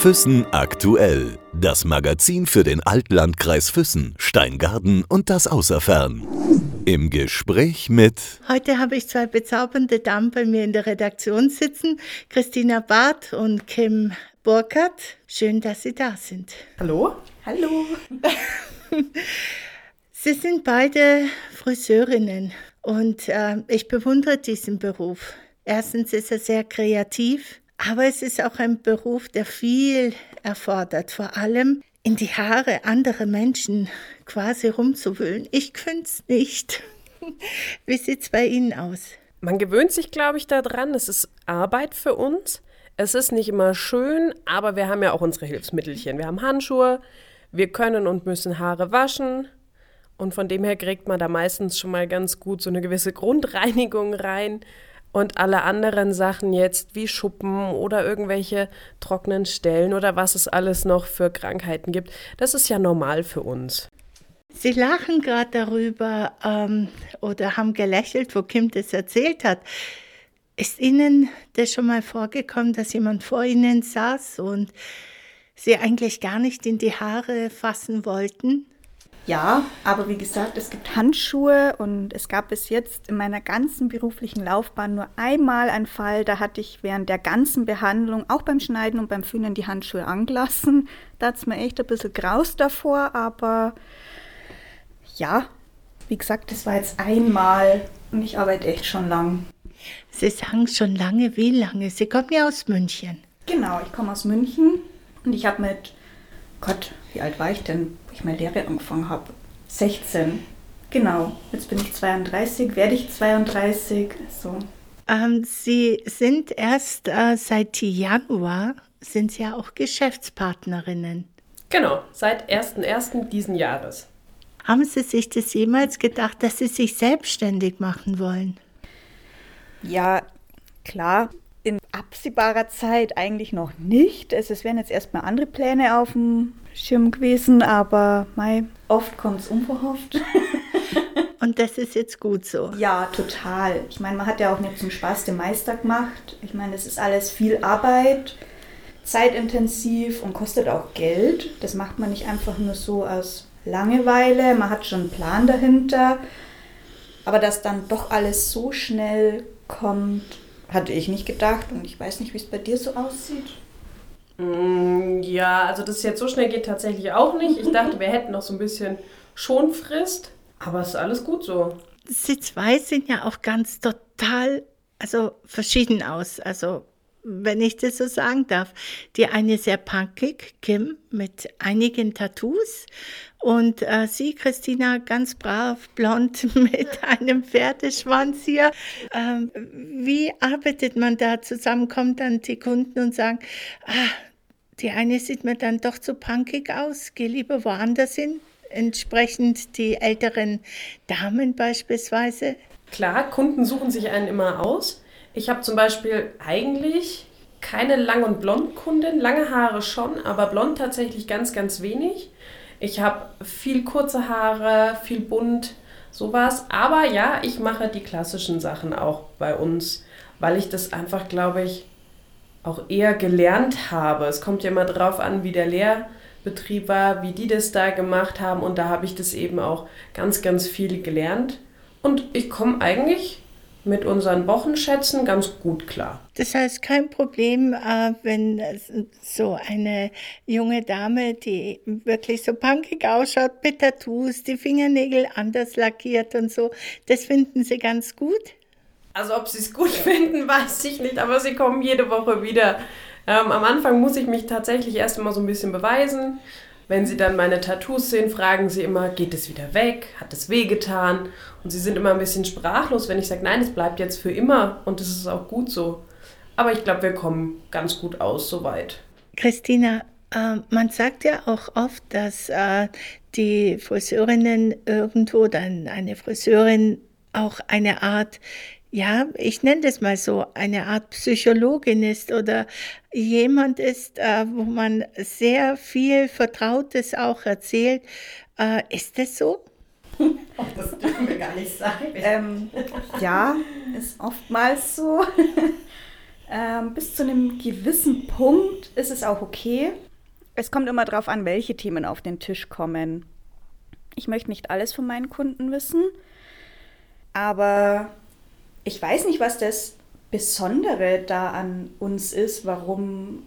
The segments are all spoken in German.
Füssen aktuell. Das Magazin für den Altlandkreis Füssen, Steingarten und das Außerfern. Im Gespräch mit. Heute habe ich zwei bezaubernde Damen bei mir in der Redaktion sitzen: Christina Barth und Kim Burkhardt. Schön, dass Sie da sind. Hallo. Hallo. Sie sind beide Friseurinnen und äh, ich bewundere diesen Beruf. Erstens ist er sehr kreativ, aber es ist auch ein Beruf, der viel erfordert, vor allem in die Haare anderer Menschen quasi rumzuwühlen. Ich könnte es nicht. Wie sieht es bei Ihnen aus? Man gewöhnt sich, glaube ich, daran. Es ist Arbeit für uns. Es ist nicht immer schön, aber wir haben ja auch unsere Hilfsmittelchen. Wir haben Handschuhe, wir können und müssen Haare waschen. Und von dem her kriegt man da meistens schon mal ganz gut so eine gewisse Grundreinigung rein. Und alle anderen Sachen jetzt wie Schuppen oder irgendwelche trockenen Stellen oder was es alles noch für Krankheiten gibt, das ist ja normal für uns. Sie lachen gerade darüber ähm, oder haben gelächelt, wo Kim das erzählt hat. Ist Ihnen das schon mal vorgekommen, dass jemand vor Ihnen saß und Sie eigentlich gar nicht in die Haare fassen wollten? Ja, aber wie gesagt, es gibt Handschuhe und es gab bis jetzt in meiner ganzen beruflichen Laufbahn nur einmal einen Fall, da hatte ich während der ganzen Behandlung, auch beim Schneiden und beim Föhnen, die Handschuhe angelassen. Da hat es mir echt ein bisschen graus davor, aber ja, wie gesagt, das war jetzt einmal und ich arbeite echt schon lang. Sie sagen schon lange, wie lange? Sie kommen ja aus München. Genau, ich komme aus München und ich habe mit, Gott, wie alt war ich denn, ich meine Lehre angefangen habe? 16. Genau, jetzt bin ich 32, werde ich 32. So. Ähm, Sie sind erst äh, seit Januar, sind Sie ja auch Geschäftspartnerinnen. Genau, seit 1.1. diesen Jahres. Haben Sie sich das jemals gedacht, dass Sie sich selbstständig machen wollen? Ja, klar, in absehbarer Zeit eigentlich noch nicht. Also es wären jetzt erstmal andere Pläne auf dem Schirm gewesen, aber mei, oft kommt es unverhofft. Und das ist jetzt gut so. Ja, total. Ich meine, man hat ja auch nicht zum Spaß den Meister gemacht. Ich meine, es ist alles viel Arbeit, zeitintensiv und kostet auch Geld. Das macht man nicht einfach nur so aus Langeweile. Man hat schon einen Plan dahinter. Aber dass dann doch alles so schnell kommt, hatte ich nicht gedacht. Und ich weiß nicht, wie es bei dir so aussieht. Mm, ja, also dass es jetzt so schnell geht tatsächlich auch nicht. Ich dachte, wir hätten noch so ein bisschen Schonfrist, aber es ist alles gut so. Sie zwei sehen ja auch ganz total, also verschieden aus. Also wenn ich das so sagen darf. Die eine sehr punkig, Kim, mit einigen Tattoos. Und äh, sie, Christina, ganz brav, blond mit einem Pferdeschwanz hier. Ähm, wie arbeitet man da zusammen? Kommt dann die Kunden und sagen, ah, die eine sieht mir dann doch zu punkig aus, geh lieber woanders hin. Entsprechend die älteren Damen beispielsweise. Klar, Kunden suchen sich einen immer aus. Ich habe zum Beispiel eigentlich keine Lang- und Blond-Kundin, lange Haare schon, aber blond tatsächlich ganz, ganz wenig. Ich habe viel kurze Haare, viel bunt, sowas. Aber ja, ich mache die klassischen Sachen auch bei uns, weil ich das einfach, glaube ich, auch eher gelernt habe. Es kommt ja immer drauf an, wie der Lehrbetrieb war, wie die das da gemacht haben. Und da habe ich das eben auch ganz, ganz viel gelernt. Und ich komme eigentlich mit unseren Wochenschätzen ganz gut klar. Das heißt, kein Problem, äh, wenn so eine junge Dame, die wirklich so punkig ausschaut, mit Tattoos, die Fingernägel anders lackiert und so, das finden Sie ganz gut? Also ob sie es gut finden, weiß ich nicht, aber sie kommen jede Woche wieder. Ähm, am Anfang muss ich mich tatsächlich erst einmal so ein bisschen beweisen. Wenn sie dann meine Tattoos sehen, fragen sie immer, geht es wieder weg? Hat es wehgetan? Und sie sind immer ein bisschen sprachlos, wenn ich sage, nein, es bleibt jetzt für immer und das ist auch gut so. Aber ich glaube, wir kommen ganz gut aus soweit. Christina, äh, man sagt ja auch oft, dass äh, die Friseurinnen irgendwo, dann eine Friseurin auch eine Art ja, ich nenne das mal so, eine Art Psychologin ist oder jemand ist, äh, wo man sehr viel Vertrautes auch erzählt. Äh, ist das so? Das dürfen wir gar nicht sagen. Ähm, ja, ist oftmals so. Ähm, bis zu einem gewissen Punkt ist es auch okay. Es kommt immer darauf an, welche Themen auf den Tisch kommen. Ich möchte nicht alles von meinen Kunden wissen, aber ich weiß nicht, was das Besondere da an uns ist, warum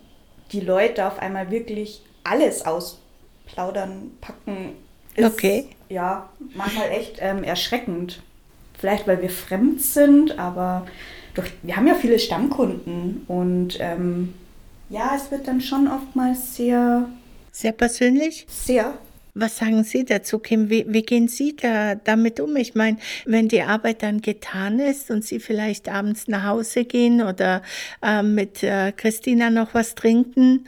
die Leute auf einmal wirklich alles ausplaudern, packen. Ist, okay. Ja, manchmal echt ähm, erschreckend. Vielleicht, weil wir fremd sind, aber durch, wir haben ja viele Stammkunden und ähm, ja, es wird dann schon oftmals sehr. Sehr persönlich? Sehr. Was sagen Sie dazu, Kim? Wie, wie gehen Sie da damit um? Ich meine, wenn die Arbeit dann getan ist und Sie vielleicht abends nach Hause gehen oder äh, mit äh, Christina noch was trinken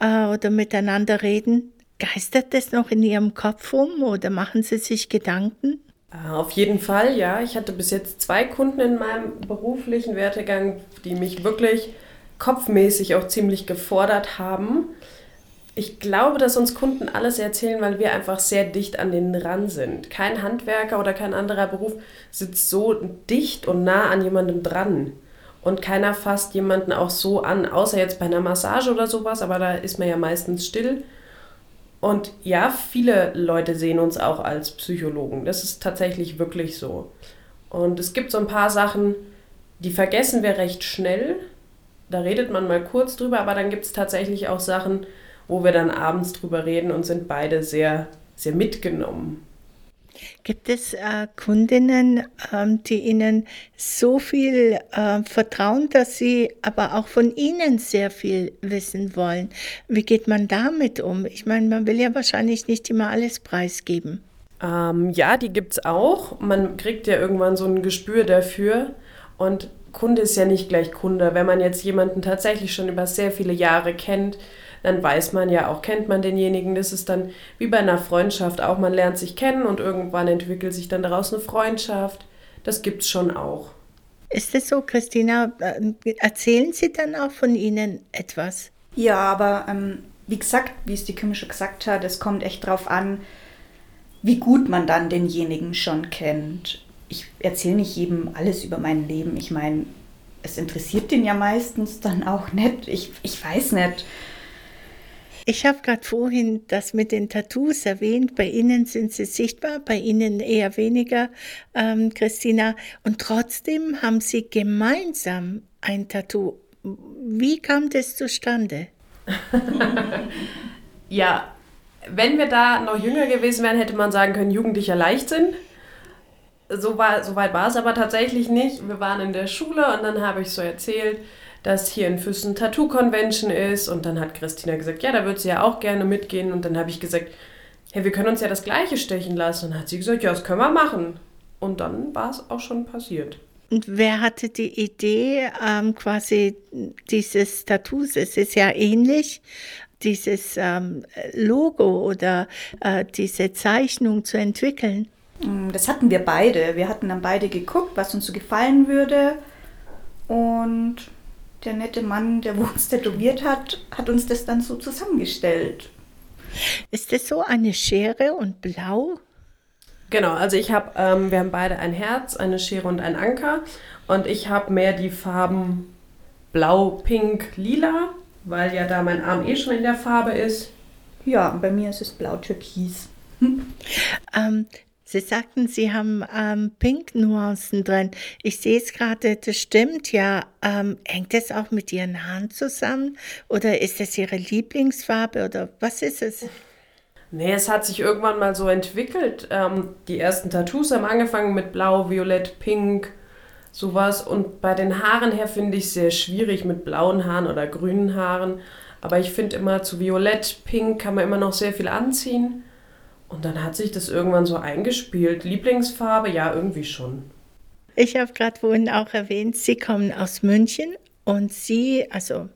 äh, oder miteinander reden, geistert das noch in Ihrem Kopf rum oder machen Sie sich Gedanken? Äh, auf jeden Fall, ja. Ich hatte bis jetzt zwei Kunden in meinem beruflichen Wertegang, die mich wirklich kopfmäßig auch ziemlich gefordert haben. Ich glaube, dass uns Kunden alles erzählen, weil wir einfach sehr dicht an denen ran sind. Kein Handwerker oder kein anderer Beruf sitzt so dicht und nah an jemandem dran. Und keiner fasst jemanden auch so an, außer jetzt bei einer Massage oder sowas, aber da ist man ja meistens still. Und ja, viele Leute sehen uns auch als Psychologen. Das ist tatsächlich wirklich so. Und es gibt so ein paar Sachen, die vergessen wir recht schnell. Da redet man mal kurz drüber, aber dann gibt es tatsächlich auch Sachen, wo wir dann abends drüber reden und sind beide sehr, sehr mitgenommen. Gibt es äh, Kundinnen, ähm, die Ihnen so viel äh, vertrauen, dass sie aber auch von Ihnen sehr viel wissen wollen? Wie geht man damit um? Ich meine, man will ja wahrscheinlich nicht immer alles preisgeben. Ähm, ja, die gibt es auch. Man kriegt ja irgendwann so ein Gespür dafür. Und Kunde ist ja nicht gleich Kunde. Wenn man jetzt jemanden tatsächlich schon über sehr viele Jahre kennt, dann weiß man ja auch, kennt man denjenigen. Das ist dann wie bei einer Freundschaft auch. Man lernt sich kennen und irgendwann entwickelt sich dann daraus eine Freundschaft. Das gibt es schon auch. Ist es so, Christina? Äh, erzählen Sie dann auch von Ihnen etwas? Ja, aber ähm, wie gesagt, wie es die Kim schon gesagt hat, es kommt echt darauf an, wie gut man dann denjenigen schon kennt. Ich erzähle nicht jedem alles über mein Leben. Ich meine, es interessiert den ja meistens dann auch nicht. Ich, ich weiß nicht. Ich habe gerade vorhin das mit den Tattoos erwähnt. Bei Ihnen sind sie sichtbar, bei Ihnen eher weniger, ähm, Christina. Und trotzdem haben Sie gemeinsam ein Tattoo. Wie kam das zustande? ja, wenn wir da noch jünger gewesen wären, hätte man sagen können, jugendlicher Leichtsinn. So, war, so weit war es aber tatsächlich nicht. Wir waren in der Schule und dann habe ich so erzählt, dass hier in Füssen Tattoo Convention ist. Und dann hat Christina gesagt, ja, da würde sie ja auch gerne mitgehen. Und dann habe ich gesagt, hey, wir können uns ja das Gleiche stechen lassen. Und dann hat sie gesagt, ja, das können wir machen. Und dann war es auch schon passiert. Und wer hatte die Idee, ähm, quasi dieses Tattoos? Es ist ja ähnlich, dieses ähm, Logo oder äh, diese Zeichnung zu entwickeln. Mm, das hatten wir beide. Wir hatten dann beide geguckt, was uns so gefallen würde. Und der nette Mann, der uns tätowiert hat, hat uns das dann so zusammengestellt. Ist das so eine Schere und blau? Genau, also ich habe, ähm, wir haben beide ein Herz, eine Schere und ein Anker. Und ich habe mehr die Farben blau, pink, lila, weil ja da mein Arm eh schon in der Farbe ist. Ja, bei mir ist es blau-türkis. Ähm, Sie sagten, Sie haben ähm, Pink-Nuancen drin. Ich sehe es gerade, das stimmt ja. Ähm, hängt das auch mit Ihren Haaren zusammen? Oder ist das Ihre Lieblingsfarbe? Oder was ist es? Nee, es hat sich irgendwann mal so entwickelt. Ähm, die ersten Tattoos haben angefangen mit Blau, Violett, Pink, sowas. Und bei den Haaren her finde ich es sehr schwierig mit blauen Haaren oder grünen Haaren. Aber ich finde immer zu Violett, Pink kann man immer noch sehr viel anziehen. Und dann hat sich das irgendwann so eingespielt. Lieblingsfarbe, ja, irgendwie schon. Ich habe gerade vorhin auch erwähnt, Sie kommen aus München und Sie, also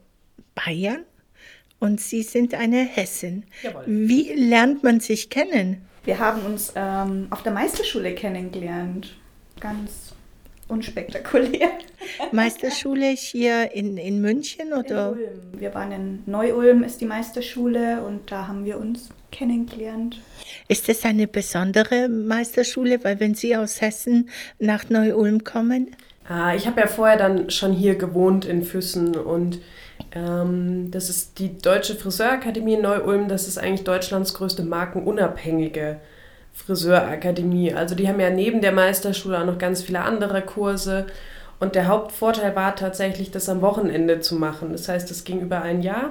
Bayern, und Sie sind eine Hessin. Jawohl. Wie lernt man sich kennen? Wir haben uns ähm, auf der Meisterschule kennengelernt. Ganz unspektakulär. Meisterschule hier in, in München oder? In Ulm. Wir waren in Neu-Ulm, ist die Meisterschule und da haben wir uns kennengelernt. Ist das eine besondere Meisterschule, weil wenn Sie aus Hessen nach Neu-Ulm kommen? Ah, ich habe ja vorher dann schon hier gewohnt in Füssen und ähm, das ist die Deutsche Friseurakademie in Neu-Ulm. Das ist eigentlich Deutschlands größte markenunabhängige Friseurakademie. Also die haben ja neben der Meisterschule auch noch ganz viele andere Kurse. Und der Hauptvorteil war tatsächlich, das am Wochenende zu machen. Das heißt, es ging über ein Jahr,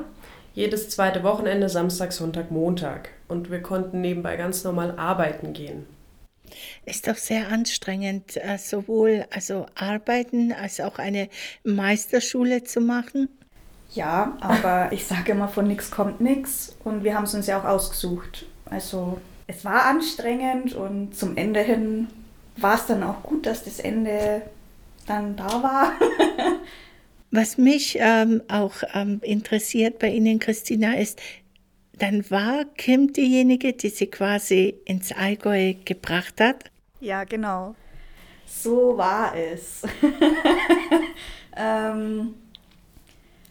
jedes zweite Wochenende, Samstag, Sonntag, Montag. Und wir konnten nebenbei ganz normal arbeiten gehen. Ist doch sehr anstrengend, äh, sowohl also arbeiten als auch eine Meisterschule zu machen. Ja, aber ich sage immer, von nichts kommt nichts und wir haben es uns ja auch ausgesucht. Also es war anstrengend und zum Ende hin war es dann auch gut, dass das Ende dann da war. Was mich ähm, auch ähm, interessiert bei Ihnen, Christina, ist, dann war Kim diejenige, die sie quasi ins Allgäu gebracht hat. Ja, genau. So war es. ähm,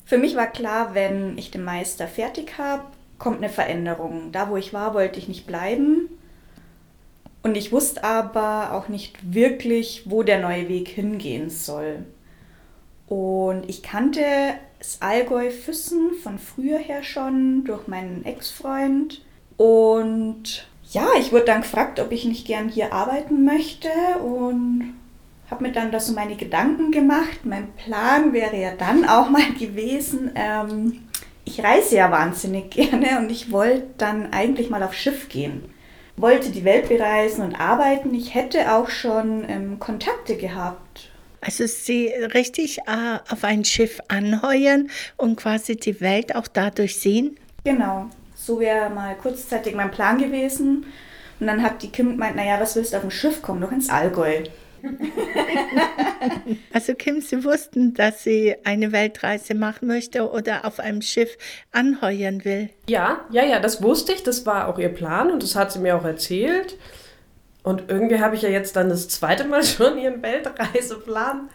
für mich war klar, wenn ich den Meister fertig habe, kommt eine Veränderung. Da, wo ich war, wollte ich nicht bleiben. Und ich wusste aber auch nicht wirklich, wo der neue Weg hingehen soll. Und ich kannte das Allgäu Füssen von früher her schon durch meinen Ex-Freund. Und ja, ich wurde dann gefragt, ob ich nicht gern hier arbeiten möchte und habe mir dann da so meine Gedanken gemacht. Mein Plan wäre ja dann auch mal gewesen, ähm, ich reise ja wahnsinnig gerne und ich wollte dann eigentlich mal auf Schiff gehen. Wollte die Welt bereisen und arbeiten. Ich hätte auch schon ähm, Kontakte gehabt also sie richtig äh, auf ein Schiff anheuern und quasi die Welt auch dadurch sehen? Genau, so wäre mal kurzzeitig mein Plan gewesen. Und dann hat die Kim gemeint, naja, was willst du auf dem Schiff? Komm doch ins Allgäu. also Kim, Sie wussten, dass sie eine Weltreise machen möchte oder auf einem Schiff anheuern will. Ja, ja, ja, das wusste ich. Das war auch ihr Plan und das hat sie mir auch erzählt. Und irgendwie habe ich ja jetzt dann das zweite Mal schon ihren Weltreiseplan,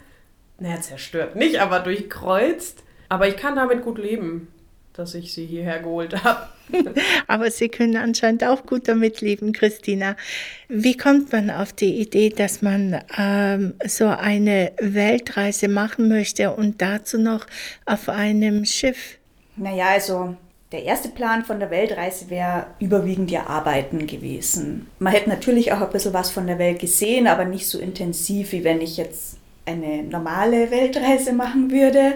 naja, zerstört nicht, aber durchkreuzt. Aber ich kann damit gut leben, dass ich sie hierher geholt habe. aber Sie können anscheinend auch gut damit leben, Christina. Wie kommt man auf die Idee, dass man ähm, so eine Weltreise machen möchte und dazu noch auf einem Schiff? Naja, also der erste Plan von der Weltreise wäre überwiegend ja Arbeiten gewesen. Man hätte natürlich auch ein bisschen was von der Welt gesehen, aber nicht so intensiv, wie wenn ich jetzt eine normale Weltreise machen würde.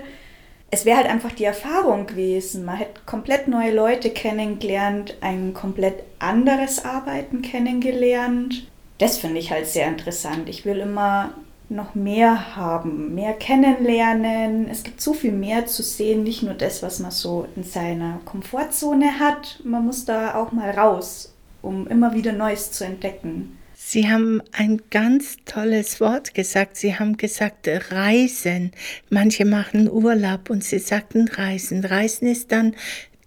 Es wäre halt einfach die Erfahrung gewesen. Man hätte komplett neue Leute kennengelernt, ein komplett anderes Arbeiten kennengelernt. Das finde ich halt sehr interessant. Ich will immer noch mehr haben, mehr kennenlernen. Es gibt so viel mehr zu sehen, nicht nur das, was man so in seiner Komfortzone hat. Man muss da auch mal raus, um immer wieder Neues zu entdecken. Sie haben ein ganz tolles Wort gesagt. Sie haben gesagt Reisen. Manche machen Urlaub und Sie sagten Reisen. Reisen ist dann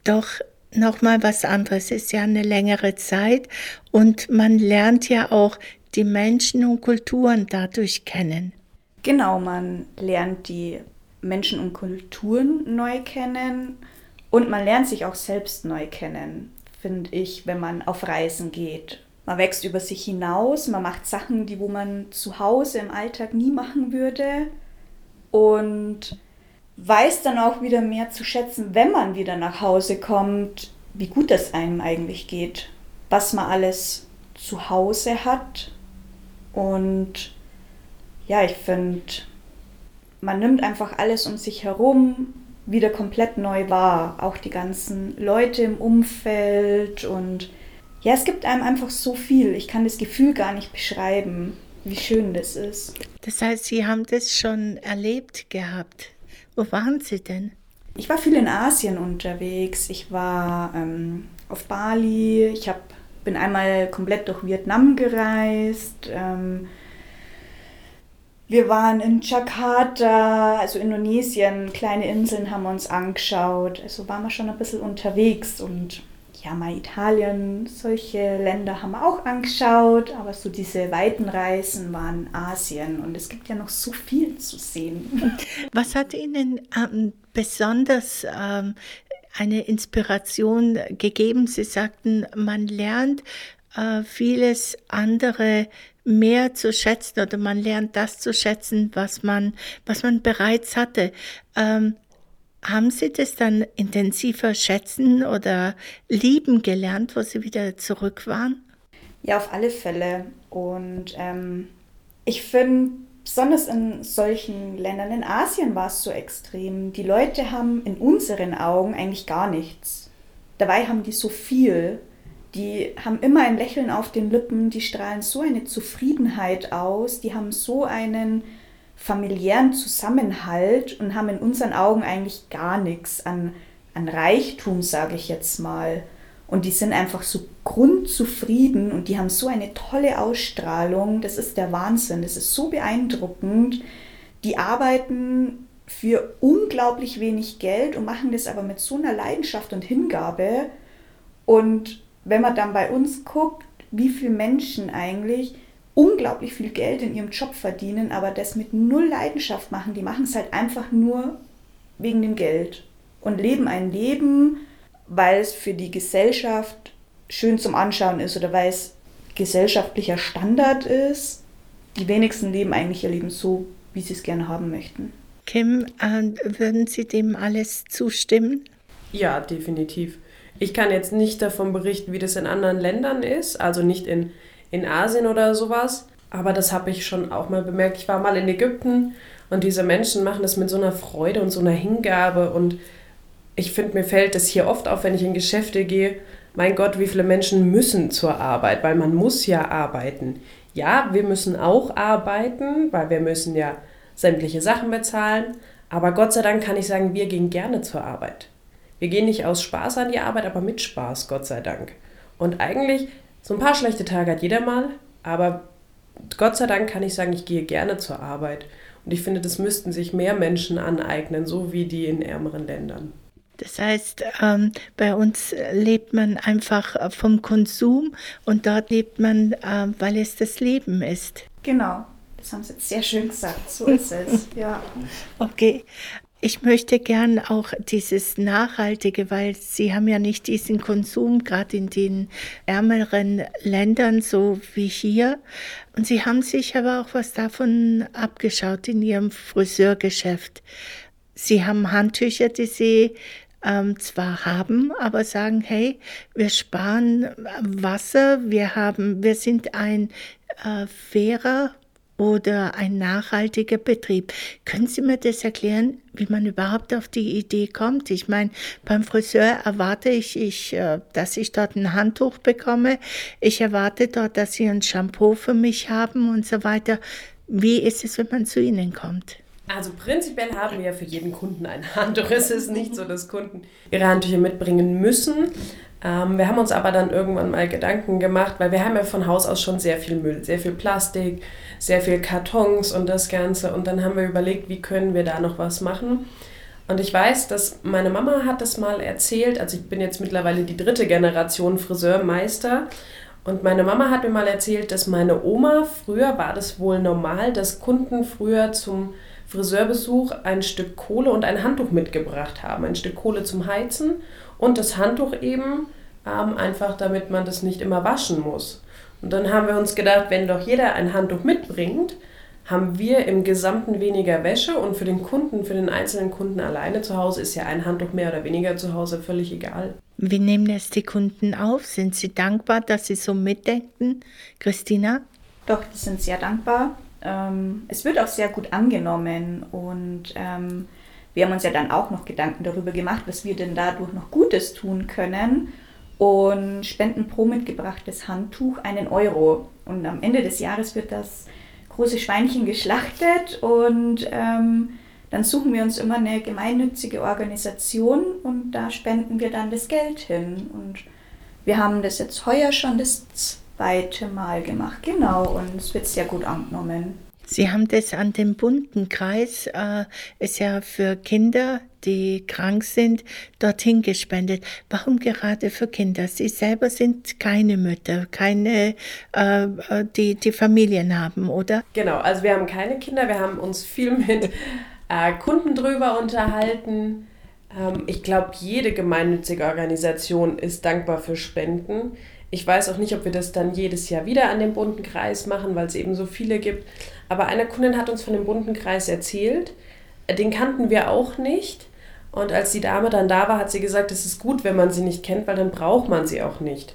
doch noch mal was anderes. Es ist ja eine längere Zeit und man lernt ja auch die Menschen und Kulturen dadurch kennen. Genau, man lernt die Menschen und Kulturen neu kennen und man lernt sich auch selbst neu kennen, finde ich, wenn man auf Reisen geht. Man wächst über sich hinaus, man macht Sachen, die wo man zu Hause im Alltag nie machen würde und weiß dann auch wieder mehr zu schätzen, wenn man wieder nach Hause kommt, wie gut es einem eigentlich geht, was man alles zu Hause hat und ja, ich finde, man nimmt einfach alles um sich herum wieder komplett neu wahr. Auch die ganzen Leute im Umfeld und ja, es gibt einem einfach so viel. Ich kann das Gefühl gar nicht beschreiben, wie schön das ist. Das heißt, Sie haben das schon erlebt gehabt. Wo waren Sie denn? Ich war viel in Asien unterwegs. Ich war ähm, auf Bali. Ich habe bin einmal komplett durch Vietnam gereist. Ähm, wir waren in Jakarta, also Indonesien, kleine Inseln haben wir uns angeschaut. Also waren wir schon ein bisschen unterwegs und ja, mal Italien, solche Länder haben wir auch angeschaut, aber so diese weiten Reisen waren Asien und es gibt ja noch so viel zu sehen. Was hat Ihnen ähm, besonders ähm, eine Inspiration gegeben. Sie sagten, man lernt äh, vieles andere mehr zu schätzen oder man lernt das zu schätzen, was man, was man bereits hatte. Ähm, haben Sie das dann intensiver schätzen oder lieben gelernt, wo Sie wieder zurück waren? Ja, auf alle Fälle. Und ähm, ich finde, besonders in solchen Ländern, in Asien war es so extrem. Die Leute haben in unseren Augen eigentlich gar nichts. Dabei haben die so viel. Die haben immer ein Lächeln auf den Lippen, die strahlen so eine Zufriedenheit aus, die haben so einen familiären Zusammenhalt und haben in unseren Augen eigentlich gar nichts an, an Reichtum, sage ich jetzt mal. Und die sind einfach so grundzufrieden und die haben so eine tolle Ausstrahlung. Das ist der Wahnsinn. Das ist so beeindruckend. Die arbeiten für unglaublich wenig Geld und machen das aber mit so einer Leidenschaft und Hingabe. Und wenn man dann bei uns guckt, wie viele Menschen eigentlich unglaublich viel Geld in ihrem Job verdienen, aber das mit null Leidenschaft machen, die machen es halt einfach nur wegen dem Geld und leben ein Leben, weil es für die Gesellschaft schön zum Anschauen ist oder weil es gesellschaftlicher Standard ist. Die wenigsten leben eigentlich ihr Leben so, wie sie es gerne haben möchten. Kim, äh, würden Sie dem alles zustimmen? Ja, definitiv. Ich kann jetzt nicht davon berichten, wie das in anderen Ländern ist, also nicht in, in Asien oder sowas, aber das habe ich schon auch mal bemerkt. Ich war mal in Ägypten und diese Menschen machen das mit so einer Freude und so einer Hingabe und ich finde, mir fällt das hier oft auf, wenn ich in Geschäfte gehe, mein Gott, wie viele Menschen müssen zur Arbeit, weil man muss ja arbeiten. Ja, wir müssen auch arbeiten, weil wir müssen ja sämtliche Sachen bezahlen, aber Gott sei Dank kann ich sagen, wir gehen gerne zur Arbeit. Wir gehen nicht aus Spaß an die Arbeit, aber mit Spaß, Gott sei Dank. Und eigentlich, so ein paar schlechte Tage hat jeder mal, aber Gott sei Dank kann ich sagen, ich gehe gerne zur Arbeit. Und ich finde, das müssten sich mehr Menschen aneignen, so wie die in ärmeren Ländern. Das heißt, ähm, bei uns lebt man einfach äh, vom Konsum und dort lebt man, äh, weil es das Leben ist. Genau, das haben Sie jetzt sehr schön gesagt, so ist es, ja. Okay, ich möchte gern auch dieses Nachhaltige, weil Sie haben ja nicht diesen Konsum, gerade in den ärmeren Ländern, so wie hier. Und Sie haben sich aber auch was davon abgeschaut in Ihrem Friseurgeschäft. Sie haben Handtücher, die Sie ähm, zwar haben, aber sagen, hey, wir sparen Wasser, wir haben, wir sind ein äh, fairer oder ein nachhaltiger Betrieb. Können Sie mir das erklären, wie man überhaupt auf die Idee kommt? Ich meine, beim Friseur erwarte ich, ich äh, dass ich dort ein Handtuch bekomme. Ich erwarte dort, dass Sie ein Shampoo für mich haben und so weiter. Wie ist es, wenn man zu Ihnen kommt? Also prinzipiell haben wir ja für jeden Kunden ein Handtuch. Es ist nicht so, dass Kunden ihre Handtücher mitbringen müssen. Ähm, wir haben uns aber dann irgendwann mal Gedanken gemacht, weil wir haben ja von Haus aus schon sehr viel Müll, sehr viel Plastik, sehr viel Kartons und das Ganze. Und dann haben wir überlegt, wie können wir da noch was machen. Und ich weiß, dass meine Mama hat das mal erzählt, also ich bin jetzt mittlerweile die dritte Generation Friseurmeister. Und meine Mama hat mir mal erzählt, dass meine Oma, früher war das wohl normal, dass Kunden früher zum Friseurbesuch ein Stück Kohle und ein Handtuch mitgebracht haben. Ein Stück Kohle zum Heizen und das Handtuch eben ähm, einfach, damit man das nicht immer waschen muss. Und dann haben wir uns gedacht, wenn doch jeder ein Handtuch mitbringt, haben wir im Gesamten weniger Wäsche und für den Kunden, für den einzelnen Kunden alleine zu Hause ist ja ein Handtuch mehr oder weniger zu Hause völlig egal. Wie nehmen es die Kunden auf? Sind sie dankbar, dass sie so mitdenken? Christina? Doch, die sind sehr dankbar ähm, es wird auch sehr gut angenommen und ähm, wir haben uns ja dann auch noch Gedanken darüber gemacht, was wir denn dadurch noch Gutes tun können und spenden pro mitgebrachtes Handtuch einen Euro. Und am Ende des Jahres wird das große Schweinchen geschlachtet und ähm, dann suchen wir uns immer eine gemeinnützige Organisation und da spenden wir dann das Geld hin. Und wir haben das jetzt heuer schon das zweite Mal gemacht, genau, und es wird sehr gut angenommen. Sie haben das an dem bunten Kreis, äh, ist ja für Kinder, die krank sind, dorthin gespendet. Warum gerade für Kinder? Sie selber sind keine Mütter, keine, äh, äh die, die Familien haben, oder? Genau, also wir haben keine Kinder, wir haben uns viel mit äh, Kunden drüber unterhalten. Ähm, ich glaube, jede gemeinnützige Organisation ist dankbar für Spenden. Ich weiß auch nicht, ob wir das dann jedes Jahr wieder an dem bunten Kreis machen, weil es eben so viele gibt. Aber eine Kundin hat uns von dem bunten Kreis erzählt. Den kannten wir auch nicht. Und als die Dame dann da war, hat sie gesagt, es ist gut, wenn man sie nicht kennt, weil dann braucht man sie auch nicht.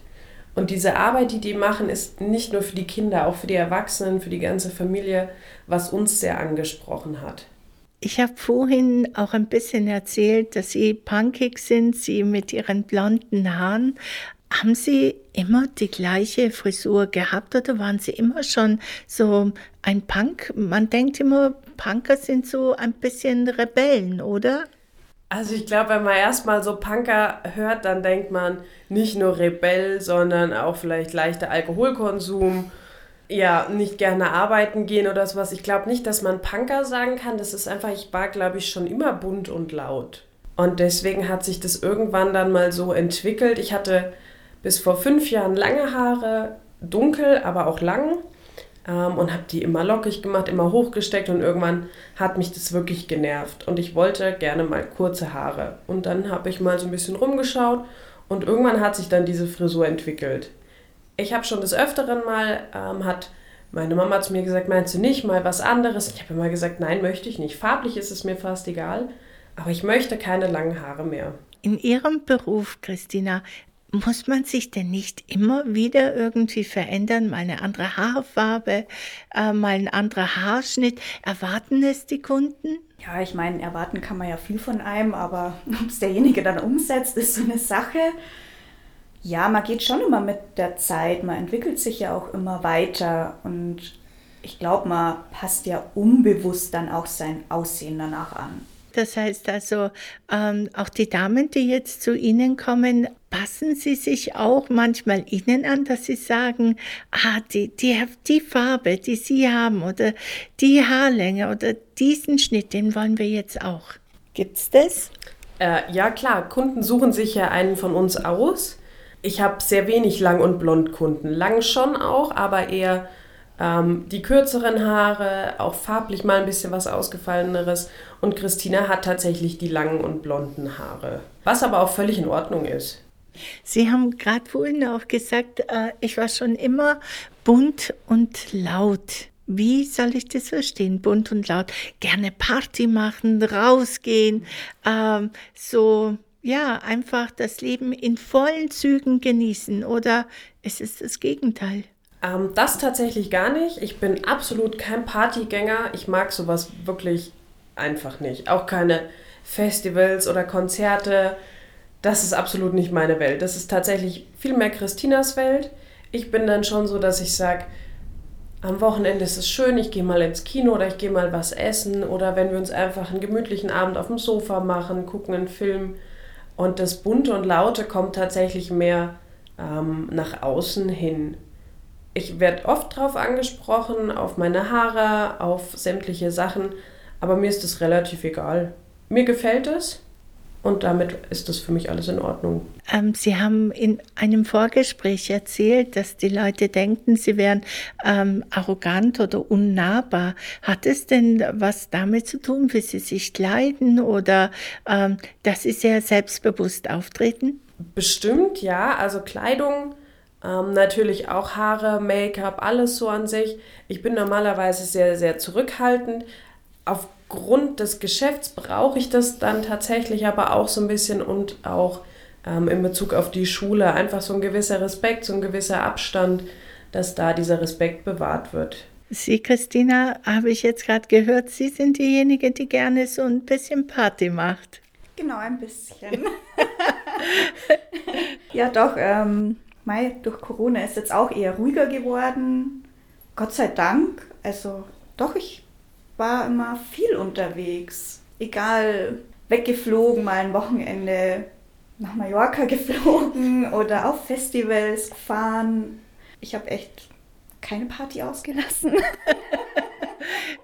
Und diese Arbeit, die die machen, ist nicht nur für die Kinder, auch für die Erwachsenen, für die ganze Familie, was uns sehr angesprochen hat. Ich habe vorhin auch ein bisschen erzählt, dass Sie punkig sind, Sie mit Ihren blonden Haaren. Haben Sie immer die gleiche Frisur gehabt oder waren Sie immer schon so ein Punk? Man denkt immer, Punker sind so ein bisschen Rebellen, oder? Also ich glaube, wenn man erstmal so Punker hört, dann denkt man nicht nur Rebell, sondern auch vielleicht leichter Alkoholkonsum, ja, nicht gerne arbeiten gehen oder sowas. Ich glaube nicht, dass man Punker sagen kann. Das ist einfach, ich war, glaube ich, schon immer bunt und laut. Und deswegen hat sich das irgendwann dann mal so entwickelt. Ich hatte bis vor fünf Jahren lange Haare, dunkel, aber auch lang ähm, und habe die immer lockig gemacht, immer hochgesteckt und irgendwann hat mich das wirklich genervt und ich wollte gerne mal kurze Haare. Und dann habe ich mal so ein bisschen rumgeschaut und irgendwann hat sich dann diese Frisur entwickelt. Ich habe schon des Öfteren mal, ähm, hat meine Mama zu mir gesagt, meinst du nicht mal was anderes? Ich habe immer gesagt, nein, möchte ich nicht. Farblich ist es mir fast egal, aber ich möchte keine langen Haare mehr. In Ihrem Beruf, Christina, muss man sich denn nicht immer wieder irgendwie verändern? Mal eine andere Haarfarbe, äh, mal ein anderer Haarschnitt. Erwarten es die Kunden? Ja, ich meine, erwarten kann man ja viel von einem, aber ob es derjenige dann umsetzt, ist so eine Sache. Ja, man geht schon immer mit der Zeit, man entwickelt sich ja auch immer weiter und ich glaube, man passt ja unbewusst dann auch sein Aussehen danach an. Das heißt also, ähm, auch die Damen, die jetzt zu Ihnen kommen, passen Sie sich auch manchmal Ihnen an, dass Sie sagen, ah, die, die, die Farbe, die Sie haben oder die Haarlänge oder diesen Schnitt, den wollen wir jetzt auch. Gibt's das? Äh, ja, klar. Kunden suchen sich ja einen von uns aus. Ich habe sehr wenig Lang- und Blondkunden. Lang schon auch, aber eher ähm, die kürzeren Haare, auch farblich mal ein bisschen was ausgefalleneres. Und Christina hat tatsächlich die langen und blonden Haare. Was aber auch völlig in Ordnung ist. Sie haben gerade vorhin auch gesagt, äh, ich war schon immer bunt und laut. Wie soll ich das verstehen? Bunt und laut. Gerne Party machen, rausgehen, ähm, so, ja, einfach das Leben in vollen Zügen genießen. Oder ist es das Gegenteil? Ähm, das tatsächlich gar nicht. Ich bin absolut kein Partygänger. Ich mag sowas wirklich einfach nicht. Auch keine Festivals oder Konzerte das ist absolut nicht meine Welt. Das ist tatsächlich viel mehr Christinas Welt. Ich bin dann schon so, dass ich sage, am Wochenende ist es schön, ich gehe mal ins Kino oder ich gehe mal was essen oder wenn wir uns einfach einen gemütlichen Abend auf dem Sofa machen, gucken einen Film. Und das Bunte und Laute kommt tatsächlich mehr ähm, nach außen hin. Ich werde oft darauf angesprochen, auf meine Haare, auf sämtliche Sachen, aber mir ist es relativ egal. Mir gefällt es und damit ist das für mich alles in Ordnung. Ähm, Sie haben in einem Vorgespräch erzählt, dass die Leute denken, sie wären ähm, arrogant oder unnahbar. Hat es denn was damit zu tun, wie Sie sich kleiden oder ähm, dass Sie sehr selbstbewusst auftreten? Bestimmt, ja. Also Kleidung, ähm, natürlich auch Haare, Make-up, alles so an sich. Ich bin normalerweise sehr, sehr zurückhaltend. Auf Grund des Geschäfts brauche ich das dann tatsächlich aber auch so ein bisschen und auch ähm, in Bezug auf die Schule einfach so ein gewisser Respekt, so ein gewisser Abstand, dass da dieser Respekt bewahrt wird. Sie, Christina, habe ich jetzt gerade gehört, Sie sind diejenige, die gerne so ein bisschen Party macht. Genau, ein bisschen. ja, doch. Ähm, Mai, durch Corona ist jetzt auch eher ruhiger geworden. Gott sei Dank. Also, doch, ich war immer viel unterwegs. Egal, weggeflogen, mal ein Wochenende nach Mallorca geflogen oder auf Festivals gefahren. Ich habe echt keine Party ausgelassen.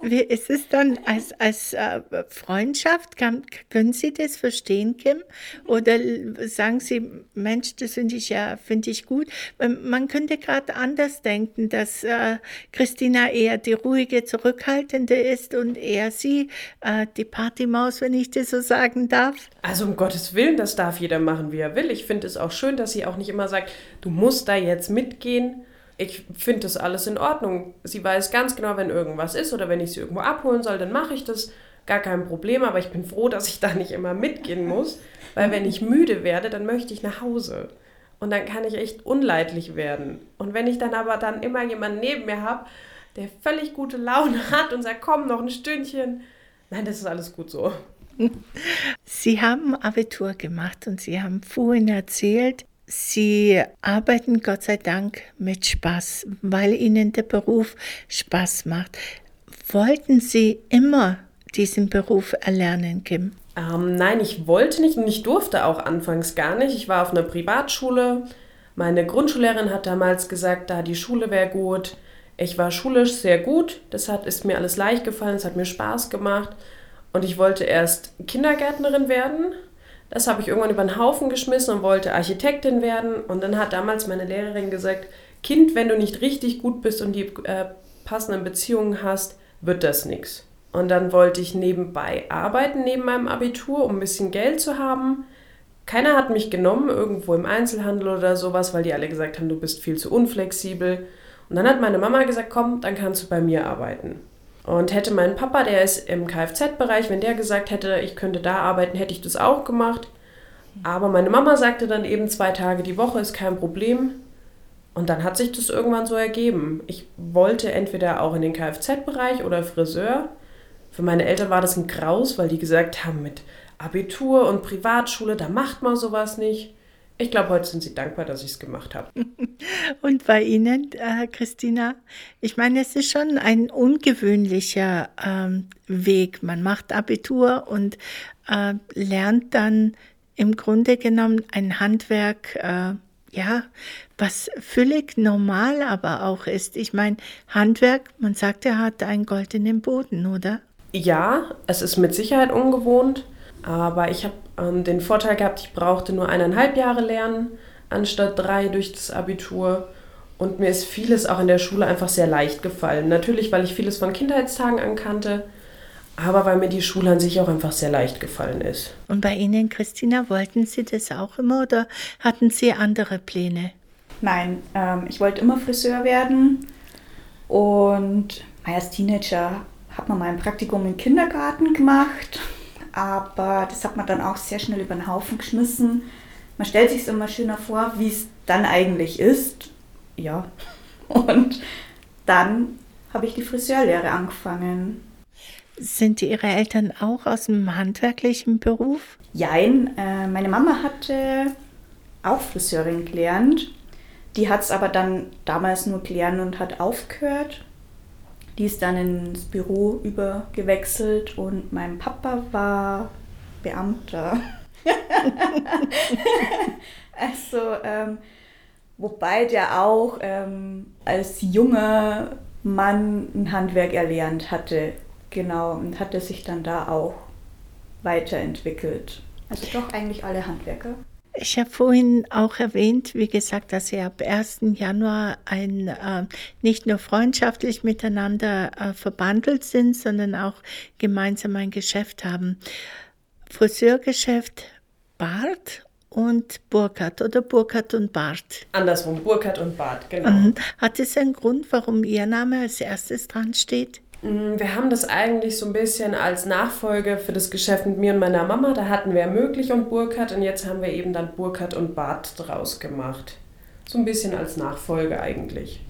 Wie ist es dann als, als äh, Freundschaft? Können Sie das verstehen, Kim? Oder sagen Sie, Mensch, das finde ich ja finde ich gut. Man könnte gerade anders denken, dass äh, Christina eher die ruhige, zurückhaltende ist und eher Sie äh, die Partymaus, wenn ich das so sagen darf. Also um Gottes Willen, das darf jeder machen, wie er will. Ich finde es auch schön, dass sie auch nicht immer sagt, du musst da jetzt mitgehen ich finde das alles in Ordnung. Sie weiß ganz genau, wenn irgendwas ist oder wenn ich sie irgendwo abholen soll, dann mache ich das. Gar kein Problem, aber ich bin froh, dass ich da nicht immer mitgehen muss, weil wenn ich müde werde, dann möchte ich nach Hause. Und dann kann ich echt unleidlich werden. Und wenn ich dann aber dann immer jemanden neben mir habe, der völlig gute Laune hat und sagt, komm, noch ein Stündchen, nein, das ist alles gut so. Sie haben Abitur gemacht und Sie haben vorhin erzählt, Sie arbeiten Gott sei Dank mit Spaß, weil Ihnen der Beruf Spaß macht. Wollten Sie immer diesen Beruf erlernen, Kim? Ähm, nein, ich wollte nicht und ich durfte auch anfangs gar nicht. Ich war auf einer Privatschule. Meine Grundschullehrerin hat damals gesagt, da die Schule wäre gut. Ich war schulisch sehr gut. Das hat, ist mir alles leicht gefallen. Es hat mir Spaß gemacht. Und ich wollte erst Kindergärtnerin werden das habe ich irgendwann über den Haufen geschmissen und wollte Architektin werden. Und dann hat damals meine Lehrerin gesagt, Kind, wenn du nicht richtig gut bist und die äh, passenden Beziehungen hast, wird das nichts. Und dann wollte ich nebenbei arbeiten, neben meinem Abitur, um ein bisschen Geld zu haben. Keiner hat mich genommen, irgendwo im Einzelhandel oder sowas, weil die alle gesagt haben, du bist viel zu unflexibel. Und dann hat meine Mama gesagt, komm, dann kannst du bei mir arbeiten. Und hätte mein Papa, der ist im Kfz-Bereich, wenn der gesagt hätte, ich könnte da arbeiten, hätte ich das auch gemacht. Aber meine Mama sagte dann eben, zwei Tage die Woche ist kein Problem. Und dann hat sich das irgendwann so ergeben. Ich wollte entweder auch in den Kfz-Bereich oder Friseur. Für meine Eltern war das ein Graus, weil die gesagt haben, mit Abitur und Privatschule, da macht man sowas nicht. Ich glaube, heute sind Sie dankbar, dass ich es gemacht habe. Und bei Ihnen, äh, Christina? Ich meine, es ist schon ein ungewöhnlicher ähm, Weg. Man macht Abitur und äh, lernt dann im Grunde genommen ein Handwerk, äh, ja, was völlig normal aber auch ist. Ich meine, Handwerk, man sagt, er hat einen goldenen Boden, oder? Ja, es ist mit Sicherheit ungewohnt. Aber ich habe ähm, den Vorteil gehabt, ich brauchte nur eineinhalb Jahre lernen, anstatt drei durch das Abitur. Und mir ist vieles auch in der Schule einfach sehr leicht gefallen. Natürlich, weil ich vieles von Kindheitstagen ankannte, aber weil mir die Schule an sich auch einfach sehr leicht gefallen ist. Und bei Ihnen, Christina, wollten Sie das auch immer oder hatten Sie andere Pläne? Nein, ähm, ich wollte immer Friseur werden. Und als Teenager hat man mal ein Praktikum im Kindergarten gemacht aber das hat man dann auch sehr schnell über den Haufen geschmissen. Man stellt sich es immer schöner vor, wie es dann eigentlich ist. Ja. Und dann habe ich die Friseurlehre angefangen. Sind Ihre Eltern auch aus dem handwerklichen Beruf? Jein, äh, meine Mama hatte auch Friseurin gelernt. Die hat es aber dann damals nur gelernt und hat aufgehört. Die ist dann ins Büro übergewechselt und mein Papa war Beamter. also, ähm, wobei der auch ähm, als junger Mann ein Handwerk erlernt hatte. Genau, und hatte sich dann da auch weiterentwickelt. Also doch eigentlich alle Handwerker. Ich habe vorhin auch erwähnt, wie gesagt, dass Sie ab 1. Januar ein, äh, nicht nur freundschaftlich miteinander äh, verbandelt sind, sondern auch gemeinsam ein Geschäft haben. Friseurgeschäft Bart und Burkhardt oder Burkhardt und Bart. Andersrum, Burkhardt und Bart, genau. Mhm. Hat es einen Grund, warum Ihr Name als erstes dran steht? Mm, wir haben das eigentlich so ein bisschen als Nachfolge für das Geschäft mit mir und meiner Mama. Da hatten wir Möglich und Burkhardt und jetzt haben wir eben dann Burkhardt und Bart draus gemacht. So ein bisschen als Nachfolge eigentlich.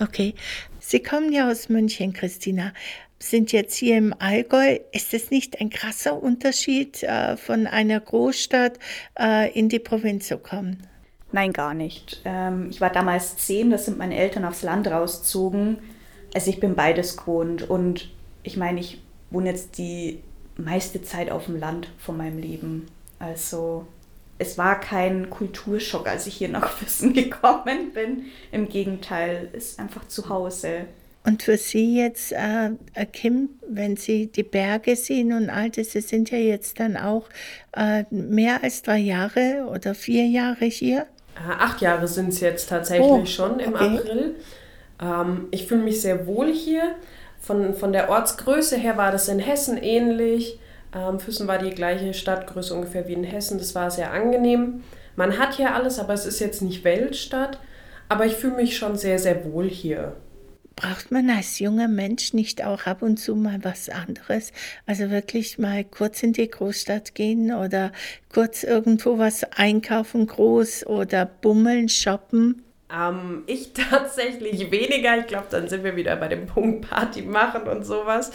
Okay. Sie kommen ja aus München, Christina. Sind jetzt hier im Allgäu. Ist es nicht ein krasser Unterschied, äh, von einer Großstadt äh, in die Provinz zu kommen? Nein, gar nicht. Ähm, ich war damals zehn, da sind meine Eltern aufs Land rausgezogen also ich bin beides gewohnt und ich meine, ich wohne jetzt die meiste Zeit auf dem Land von meinem Leben. Also es war kein Kulturschock, als ich hier nach Füssen gekommen bin. Im Gegenteil, ist einfach zu Hause. Und für Sie jetzt, äh, äh, Kim, wenn Sie die Berge sehen und all das, Sie sind ja jetzt dann auch äh, mehr als drei Jahre oder vier Jahre hier. Äh, acht Jahre sind es jetzt tatsächlich oh, schon im okay. April. Ähm, ich fühle mich sehr wohl hier. Von, von der Ortsgröße her war das in Hessen ähnlich. Ähm, Füssen war die gleiche Stadtgröße ungefähr wie in Hessen. Das war sehr angenehm. Man hat hier alles, aber es ist jetzt nicht Weltstadt. Aber ich fühle mich schon sehr, sehr wohl hier. Braucht man als junger Mensch nicht auch ab und zu mal was anderes? Also wirklich mal kurz in die Großstadt gehen oder kurz irgendwo was einkaufen, groß oder bummeln, shoppen? Ähm, ich tatsächlich weniger. Ich glaube, dann sind wir wieder bei dem Punkt Party machen und sowas.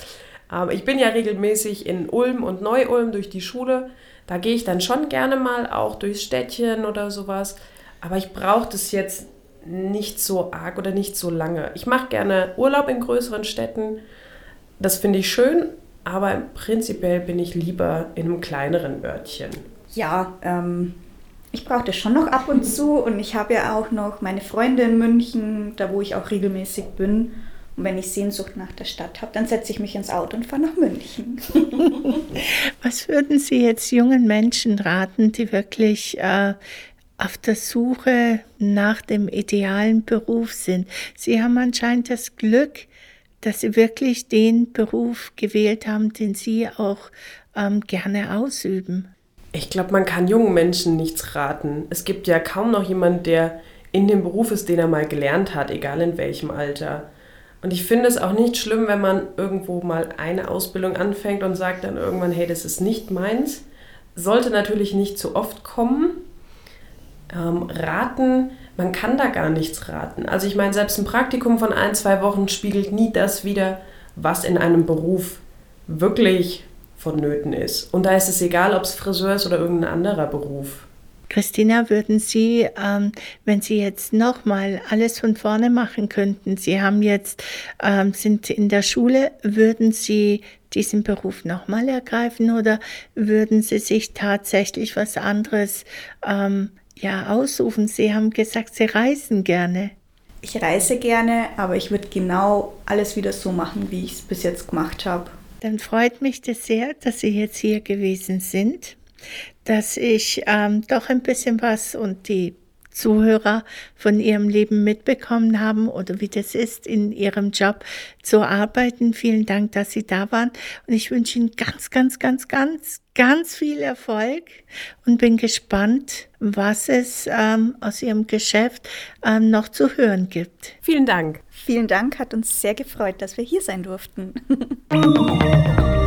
Ähm, ich bin ja regelmäßig in Ulm und Neu-Ulm durch die Schule. Da gehe ich dann schon gerne mal auch durchs Städtchen oder sowas. Aber ich brauche das jetzt nicht so arg oder nicht so lange. Ich mache gerne Urlaub in größeren Städten. Das finde ich schön, aber prinzipiell bin ich lieber in einem kleineren Örtchen. Ja, ähm, ich brauche das schon noch ab und zu und ich habe ja auch noch meine Freunde in München, da wo ich auch regelmäßig bin. Und wenn ich Sehnsucht nach der Stadt habe, dann setze ich mich ins Auto und fahre nach München. Was würden Sie jetzt jungen Menschen raten, die wirklich äh, auf der Suche nach dem idealen Beruf sind? Sie haben anscheinend das Glück, dass Sie wirklich den Beruf gewählt haben, den Sie auch ähm, gerne ausüben. Ich glaube, man kann jungen Menschen nichts raten. Es gibt ja kaum noch jemanden, der in dem Beruf ist, den er mal gelernt hat, egal in welchem Alter. Und ich finde es auch nicht schlimm, wenn man irgendwo mal eine Ausbildung anfängt und sagt dann irgendwann, hey, das ist nicht meins. Sollte natürlich nicht zu oft kommen. Ähm, raten, man kann da gar nichts raten. Also ich meine, selbst ein Praktikum von ein, zwei Wochen spiegelt nie das wider, was in einem Beruf wirklich vonnöten ist. Und da ist es egal, ob es Friseur ist oder irgendein anderer Beruf. Christina, würden Sie, ähm, wenn Sie jetzt nochmal alles von vorne machen könnten, Sie haben jetzt, ähm, sind in der Schule, würden Sie diesen Beruf nochmal ergreifen oder würden Sie sich tatsächlich was anderes ähm, ja, aussuchen? Sie haben gesagt, Sie reisen gerne. Ich reise gerne, aber ich würde genau alles wieder so machen, wie ich es bis jetzt gemacht habe. Dann freut mich das sehr, dass Sie jetzt hier gewesen sind dass ich ähm, doch ein bisschen was und die Zuhörer von ihrem Leben mitbekommen haben oder wie das ist, in ihrem Job zu arbeiten. Vielen Dank, dass Sie da waren. Und ich wünsche Ihnen ganz, ganz, ganz, ganz, ganz viel Erfolg und bin gespannt, was es ähm, aus Ihrem Geschäft ähm, noch zu hören gibt. Vielen Dank. Vielen Dank, hat uns sehr gefreut, dass wir hier sein durften.